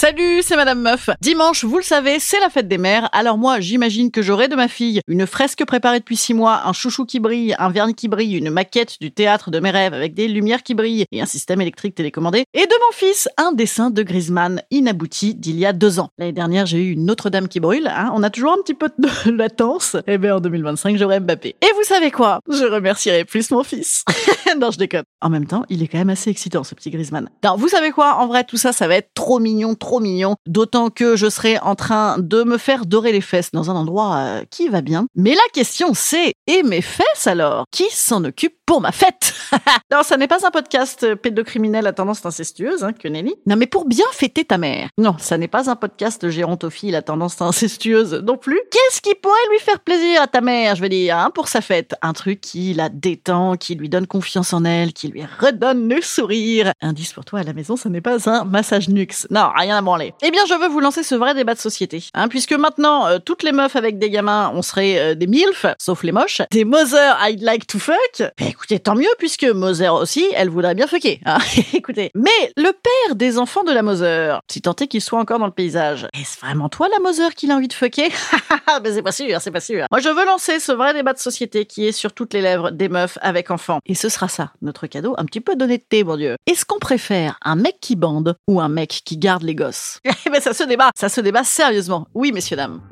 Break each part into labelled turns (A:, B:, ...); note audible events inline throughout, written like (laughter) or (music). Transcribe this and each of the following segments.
A: Salut, c'est Madame Meuf. Dimanche, vous le savez, c'est la fête des mères. Alors moi, j'imagine que j'aurai de ma fille une fresque préparée depuis six mois, un chouchou qui brille, un vernis qui brille, une maquette du théâtre de mes rêves avec des lumières qui brillent et un système électrique télécommandé. Et de mon fils, un dessin de Griezmann inabouti d'il y a deux ans. L'année dernière, j'ai eu une Notre-Dame qui brûle. Hein. On a toujours un petit peu de (laughs) latence. Et bien en 2025, j'aurai Mbappé. Et vous savez quoi? Je remercierai plus mon fils. (laughs) non, je déconne. En même temps, il est quand même assez excitant, ce petit Griezmann. Non, vous savez quoi? En vrai, tout ça, ça va être trop mignon, trop mignon, d'autant que je serai en train de me faire dorer les fesses dans un endroit euh, qui va bien. Mais la question c'est, et mes fesses alors? Qui s'en occupe? Pour ma fête (laughs) Non, ça n'est pas un podcast euh, pédocriminel à tendance incestueuse, hein, que Nelly. Non, mais pour bien fêter ta mère. Non, ça n'est pas un podcast gérontophile à tendance incestueuse non plus. Qu'est-ce qui pourrait lui faire plaisir à ta mère, je veux dire, hein, pour sa fête? Un truc qui la détend, qui lui donne confiance en elle, qui lui redonne le sourire. Indice pour toi à la maison, ça n'est pas un massage nux. Non, rien à branler. Eh bien, je veux vous lancer ce vrai débat de société. Hein, puisque maintenant, euh, toutes les meufs avec des gamins, on serait euh, des MILF, sauf les moches. Des Mother I'd like to fuck. Mais écoutez, tant mieux, puisque Mother aussi, elle voudrait bien fucker. Hein. (laughs) écoutez. Mais le père des enfants de la Mother, si tant est qu'il soit encore dans le paysage, est-ce vraiment toi la Mother qu'il a envie de fucker? (laughs) Mais c'est pas sûr, c'est pas sûr. Moi, je veux lancer ce vrai débat de société qui est sur toutes les lèvres des meufs avec enfants. Et ce sera ça, notre cadeau, un petit peu d'honnêteté, mon Dieu. Est-ce qu'on préfère un mec qui bande ou un mec qui garde les gosses? (laughs) Eh ben, ça se débat, ça se débat sérieusement. Oui, messieurs, dames.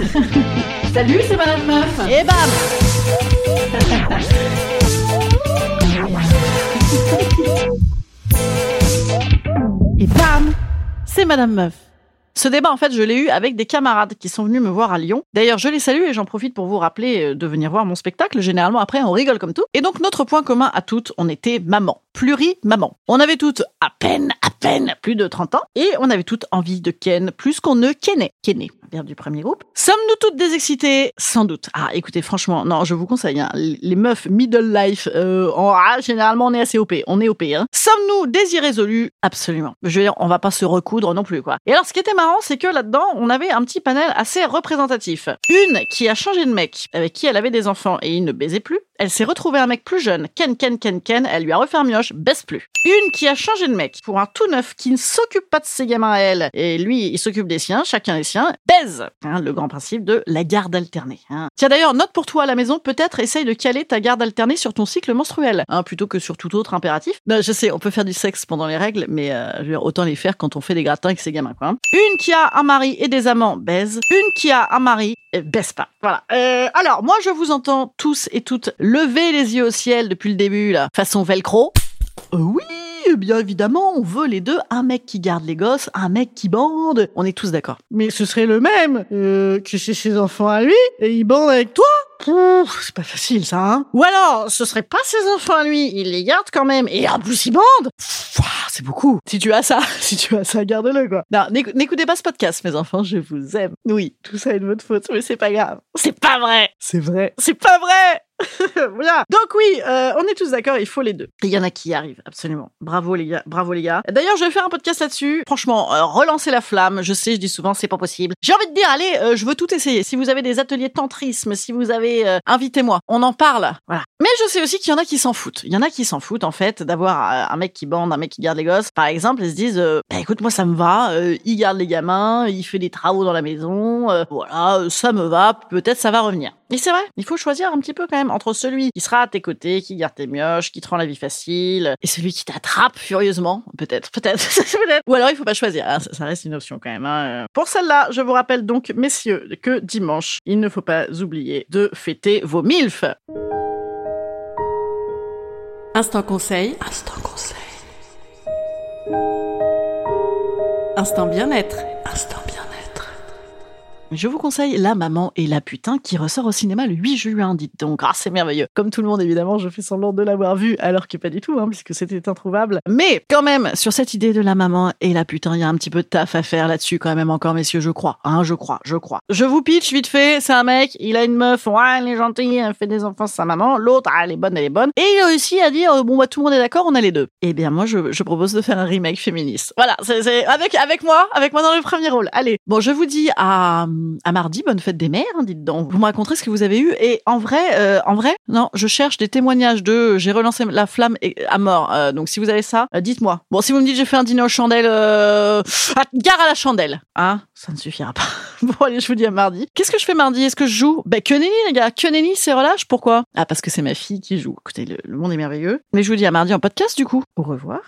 A: (laughs) Salut, c'est Madame Meuf. Et bam Et bam C'est Madame Meuf. Ce débat, en fait, je l'ai eu avec des camarades qui sont venus me voir à Lyon. D'ailleurs, je les salue et j'en profite pour vous rappeler euh, de venir voir mon spectacle. Généralement, après, on rigole comme tout. Et donc, notre point commun à toutes, on était maman. Pluri-maman. On avait toutes à peine, à peine plus de 30 ans. Et on avait toutes envie de ken plus qu'on ne kennait. Kenner, verbe du premier groupe. Sommes-nous toutes désexcitées? Sans doute. Ah, écoutez, franchement, non, je vous conseille, hein, les meufs middle life, euh, en, ah, généralement, on est assez OP. On est OP, hein. Sommes-nous des irrésolus? Absolument. Je veux dire, on va pas se recoudre non plus, quoi. Et alors, ce qui était marrant, c'est que là-dedans, on avait un petit panel assez représentatif. Une qui a changé de mec, avec qui elle avait des enfants et il ne baisait plus. Elle s'est retrouvée un mec plus jeune, Ken, Ken, Ken, Ken, elle lui a refait un mioche, baisse plus. Une qui a changé de mec pour un tout neuf qui ne s'occupe pas de ses gamins à elle, et lui, il s'occupe des siens, chacun les siens, baise. Hein, le grand principe de la garde alternée. Hein. Tiens d'ailleurs, note pour toi à la maison, peut-être essaye de caler ta garde alternée sur ton cycle menstruel, hein, plutôt que sur tout autre impératif. Non, je sais, on peut faire du sexe pendant les règles, mais euh, autant les faire quand on fait des gratins avec ses gamins, quoi. hein. Une qui a un mari et des amants, baise. Une qui a un mari, baisse pas. Voilà. Euh, alors, moi, je vous entends tous et toutes lever les yeux au ciel depuis le début, là, façon velcro. Euh, oui, bien évidemment, on veut les deux. Un mec qui garde les gosses, un mec qui bande. On est tous d'accord. Mais ce serait le même euh, que chez ses enfants à lui, et il bande avec toi C'est pas facile, ça, hein Ou alors, ce serait pas ses enfants à lui, il les garde quand même, et en plus il bande Pff, C'est beaucoup. Si tu as ça, (laughs) si tu as ça, garde-le, quoi. Non, n'écou- n'écoutez pas ce podcast, mes enfants, je vous aime. Oui, tout ça est de votre faute, mais c'est pas grave. C'est pas vrai C'est vrai C'est pas vrai (laughs) voilà. Donc oui, euh, on est tous d'accord, il faut les deux. Il y en a qui y arrivent, absolument. Bravo les gars, bravo les gars. D'ailleurs, je vais faire un podcast là-dessus. Franchement, euh, relancer la flamme. Je sais, je dis souvent, c'est pas possible. J'ai envie de dire, allez, euh, je veux tout essayer. Si vous avez des ateliers tantrisme, si vous avez, euh, invitez-moi. On en parle. Voilà. Mais je sais aussi qu'il y en a qui s'en foutent. Il y en a qui s'en foutent en fait d'avoir euh, un mec qui bande, un mec qui garde les gosses. Par exemple, ils se disent, bah, écoute, moi ça me va. il garde les gamins, il fait des travaux dans la maison. voilà, ça me va. Peut-être ça va revenir. Et c'est vrai, il faut choisir un petit peu quand même entre celui qui sera à tes côtés, qui garde tes mioches, qui te rend la vie facile, et celui qui t'attrape furieusement. Peut-être, (laughs) peut-être, peut-être. Ou alors il faut pas choisir. hein, ça, reste une option quand même. hein. Pour celle-là, je vous rappelle donc, messieurs, que dimanche, il ne faut pas oublier de fêter vos milfs.
B: Instant conseil. Instant conseil. Instant bien-être.
A: Je vous conseille La Maman et la Putain qui ressort au cinéma le 8 juin, dites donc. Ah, c'est merveilleux. Comme tout le monde, évidemment, je fais semblant de l'avoir vu, alors que pas du tout, hein, puisque c'était introuvable. Mais quand même, sur cette idée de La Maman et la Putain, il y a un petit peu de taf à faire là-dessus quand même encore, messieurs, je crois. Hein, je crois, je crois. Je vous pitch vite fait, c'est un mec, il a une meuf, ouais, elle est gentille, elle fait des enfants, sa maman. L'autre, ah, elle est bonne, elle est bonne. Et il réussit à dire, euh, bon, bah, tout le monde est d'accord, on a les deux. Eh bien, moi, je, je propose de faire un remake féministe. Voilà, c'est- avec, avec moi, avec moi dans le premier rôle. Allez. Bon, je vous dis à, à mardi, bonne fête des mères, hein, dites donc. Vous me raconterez ce que vous avez eu. Et en vrai, euh, en vrai, non, je cherche des témoignages de j'ai relancé la flamme à mort. Euh, donc, si vous avez ça, euh, dites-moi. Bon, si vous me dites j'ai fait un dîner aux chandelles, euh, à- gare à la chandelle. Hein, ça ne suffira pas. (laughs) bon, allez, je vous dis à mardi. Qu'est-ce que je fais mardi? Est-ce que je joue? Ben, que les gars. Que c'est relâche. Pourquoi? Ah, parce que c'est ma fille qui joue. Écoutez, le monde est merveilleux. Mais je vous dis à mardi en podcast, du coup. Au revoir.